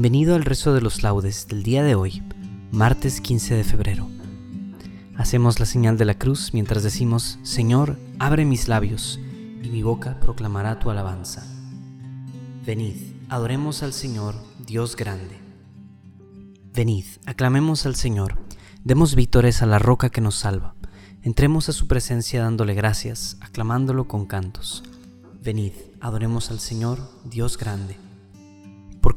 Bienvenido al rezo de los laudes del día de hoy, martes 15 de febrero. Hacemos la señal de la cruz mientras decimos, Señor, abre mis labios, y mi boca proclamará tu alabanza. Venid, adoremos al Señor, Dios grande. Venid, aclamemos al Señor, demos vítores a la roca que nos salva, entremos a su presencia dándole gracias, aclamándolo con cantos. Venid, adoremos al Señor, Dios grande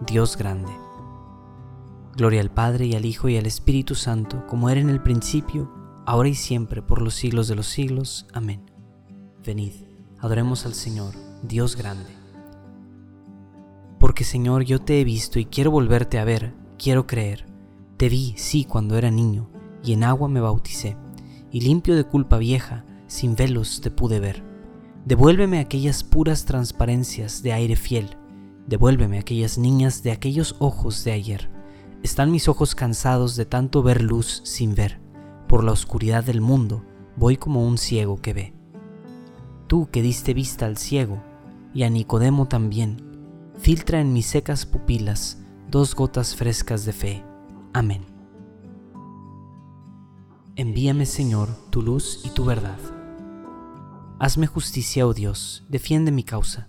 Dios grande. Gloria al Padre y al Hijo y al Espíritu Santo, como era en el principio, ahora y siempre, por los siglos de los siglos. Amén. Venid, adoremos al Señor, Dios grande. Porque Señor, yo te he visto y quiero volverte a ver, quiero creer. Te vi, sí, cuando era niño, y en agua me bauticé, y limpio de culpa vieja, sin velos te pude ver. Devuélveme aquellas puras transparencias de aire fiel, Devuélveme aquellas niñas de aquellos ojos de ayer. Están mis ojos cansados de tanto ver luz sin ver. Por la oscuridad del mundo voy como un ciego que ve. Tú que diste vista al ciego y a Nicodemo también, filtra en mis secas pupilas dos gotas frescas de fe. Amén. Envíame, Señor, tu luz y tu verdad. Hazme justicia, oh Dios, defiende mi causa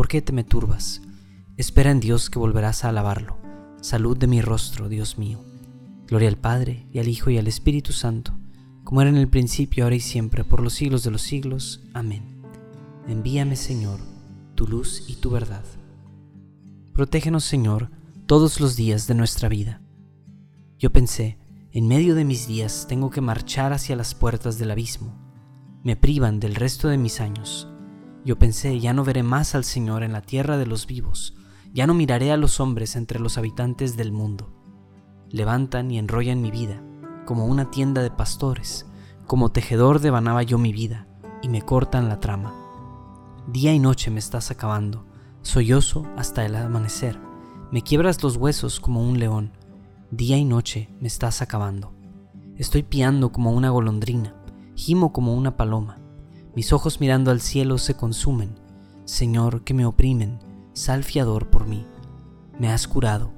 ¿Por qué te me turbas? Espera en Dios que volverás a alabarlo. Salud de mi rostro, Dios mío. Gloria al Padre, y al Hijo, y al Espíritu Santo, como era en el principio, ahora y siempre, por los siglos de los siglos. Amén. Envíame, Señor, tu luz y tu verdad. Protégenos, Señor, todos los días de nuestra vida. Yo pensé, en medio de mis días tengo que marchar hacia las puertas del abismo. Me privan del resto de mis años yo pensé, ya no veré más al Señor en la tierra de los vivos, ya no miraré a los hombres entre los habitantes del mundo. levantan y enrollan mi vida, como una tienda de pastores, como tejedor devanaba yo mi vida, y me cortan la trama. Día y noche me estás acabando, sollozo hasta el amanecer, me quiebras los huesos como un león, día y noche me estás acabando. Estoy piando como una golondrina, gimo como una paloma, mis ojos mirando al cielo se consumen, Señor que me oprimen, sal fiador por mí. Me has curado,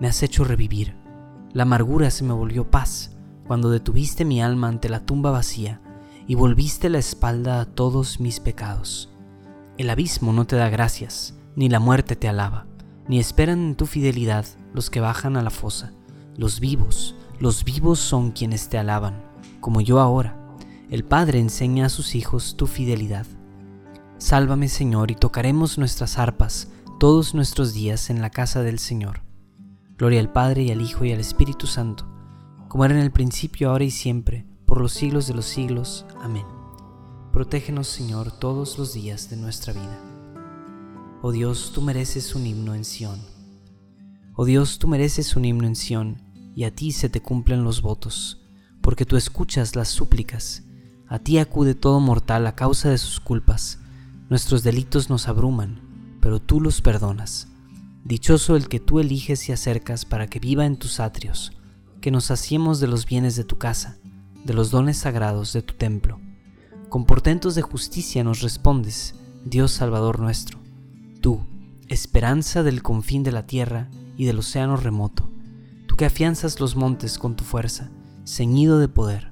me has hecho revivir. La amargura se me volvió paz cuando detuviste mi alma ante la tumba vacía y volviste la espalda a todos mis pecados. El abismo no te da gracias, ni la muerte te alaba, ni esperan en tu fidelidad los que bajan a la fosa. Los vivos, los vivos son quienes te alaban, como yo ahora. El Padre enseña a sus hijos tu fidelidad. Sálvame Señor y tocaremos nuestras arpas todos nuestros días en la casa del Señor. Gloria al Padre y al Hijo y al Espíritu Santo, como era en el principio, ahora y siempre, por los siglos de los siglos. Amén. Protégenos Señor todos los días de nuestra vida. Oh Dios, tú mereces un himno en Sión. Oh Dios, tú mereces un himno en Sión, y a ti se te cumplen los votos, porque tú escuchas las súplicas. A ti acude todo mortal a causa de sus culpas Nuestros delitos nos abruman, pero tú los perdonas. Dichoso el que tú eliges y acercas para que viva en tus atrios, que nos saciemos de los bienes de tu casa, de los dones sagrados de tu templo. Con portentos de justicia nos respondes, Dios Salvador nuestro. Tú, esperanza del confín de la tierra y del océano remoto, tú que afianzas los montes con tu fuerza, ceñido de poder,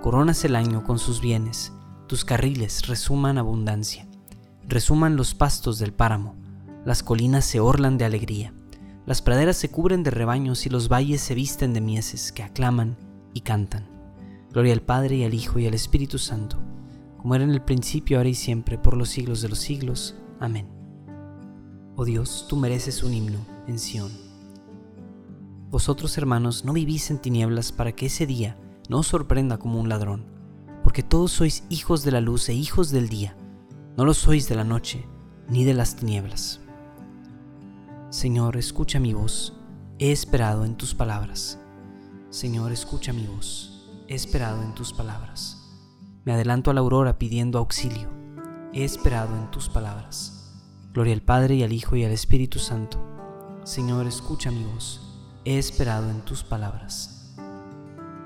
coronas el año con sus bienes, tus carriles resuman abundancia, resuman los pastos del páramo, las colinas se orlan de alegría, las praderas se cubren de rebaños y los valles se visten de mieses que aclaman y cantan. Gloria al Padre y al Hijo y al Espíritu Santo, como era en el principio, ahora y siempre, por los siglos de los siglos. Amén. Oh Dios, tú mereces un himno en Sión. Vosotros, hermanos, no vivís en tinieblas para que ese día no os sorprenda como un ladrón porque todos sois hijos de la luz e hijos del día, no lo sois de la noche ni de las tinieblas. Señor, escucha mi voz, he esperado en tus palabras. Señor, escucha mi voz, he esperado en tus palabras. Me adelanto a la aurora pidiendo auxilio, he esperado en tus palabras. Gloria al Padre y al Hijo y al Espíritu Santo. Señor, escucha mi voz, he esperado en tus palabras.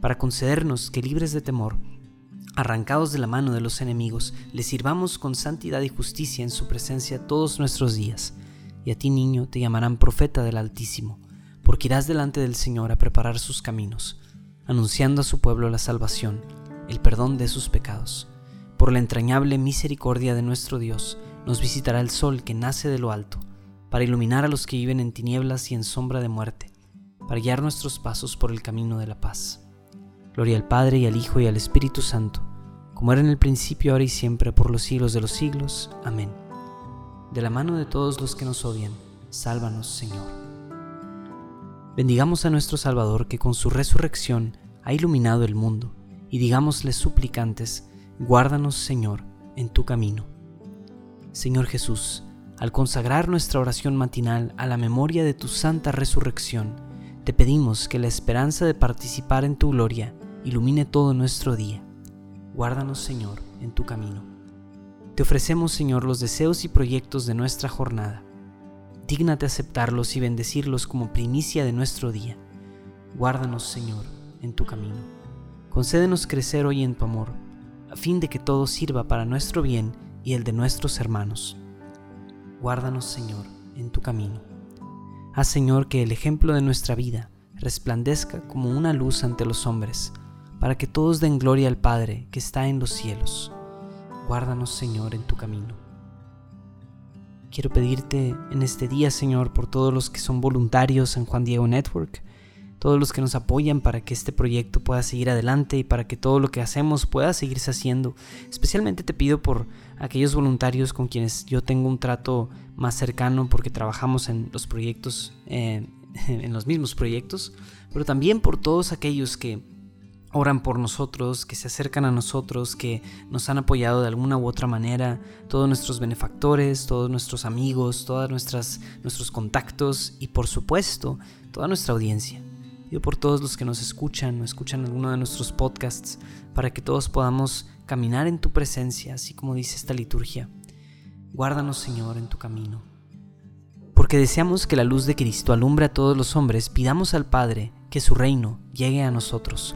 para concedernos que libres de temor, arrancados de la mano de los enemigos, le sirvamos con santidad y justicia en su presencia todos nuestros días. Y a ti, niño, te llamarán profeta del Altísimo, porque irás delante del Señor a preparar sus caminos, anunciando a su pueblo la salvación, el perdón de sus pecados. Por la entrañable misericordia de nuestro Dios, nos visitará el sol que nace de lo alto, para iluminar a los que viven en tinieblas y en sombra de muerte, para guiar nuestros pasos por el camino de la paz. Gloria al Padre y al Hijo y al Espíritu Santo, como era en el principio, ahora y siempre, por los siglos de los siglos. Amén. De la mano de todos los que nos odian, sálvanos, Señor. Bendigamos a nuestro Salvador que con su resurrección ha iluminado el mundo, y digámosle suplicantes, guárdanos, Señor, en tu camino. Señor Jesús, al consagrar nuestra oración matinal a la memoria de tu santa resurrección, te pedimos que la esperanza de participar en tu gloria ilumine todo nuestro día. Guárdanos, Señor, en tu camino. Te ofrecemos, Señor, los deseos y proyectos de nuestra jornada. Dígnate aceptarlos y bendecirlos como primicia de nuestro día. Guárdanos, Señor, en tu camino. Concédenos crecer hoy en tu amor, a fin de que todo sirva para nuestro bien y el de nuestros hermanos. Guárdanos, Señor, en tu camino. Haz, Señor, que el ejemplo de nuestra vida resplandezca como una luz ante los hombres, para que todos den gloria al Padre que está en los cielos. Guárdanos, Señor, en tu camino. Quiero pedirte en este día, Señor, por todos los que son voluntarios en Juan Diego Network, todos los que nos apoyan para que este proyecto pueda seguir adelante y para que todo lo que hacemos pueda seguirse haciendo. Especialmente te pido por aquellos voluntarios con quienes yo tengo un trato más cercano porque trabajamos en los proyectos, eh, en los mismos proyectos, pero también por todos aquellos que oran por nosotros, que se acercan a nosotros, que nos han apoyado de alguna u otra manera, todos nuestros benefactores, todos nuestros amigos, todos nuestros contactos y por supuesto toda nuestra audiencia. Yo por todos los que nos escuchan o escuchan alguno de nuestros podcasts, para que todos podamos caminar en tu presencia, así como dice esta liturgia. Guárdanos, Señor, en tu camino. Porque deseamos que la luz de Cristo alumbre a todos los hombres, pidamos al Padre que su reino llegue a nosotros.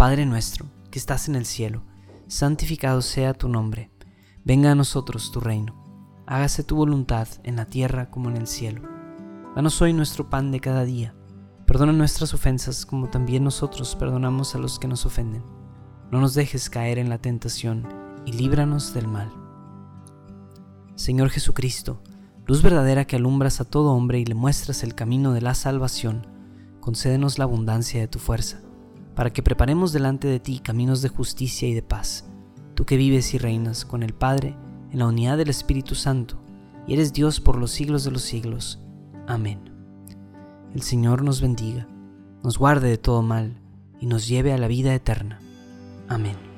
Padre nuestro, que estás en el cielo, santificado sea tu nombre. Venga a nosotros tu reino. Hágase tu voluntad en la tierra como en el cielo. Danos hoy nuestro pan de cada día Perdona nuestras ofensas como también nosotros perdonamos a los que nos ofenden. No nos dejes caer en la tentación y líbranos del mal. Señor Jesucristo, luz verdadera que alumbras a todo hombre y le muestras el camino de la salvación, concédenos la abundancia de tu fuerza, para que preparemos delante de ti caminos de justicia y de paz, tú que vives y reinas con el Padre en la unidad del Espíritu Santo, y eres Dios por los siglos de los siglos. Amén. El Señor nos bendiga, nos guarde de todo mal y nos lleve a la vida eterna. Amén.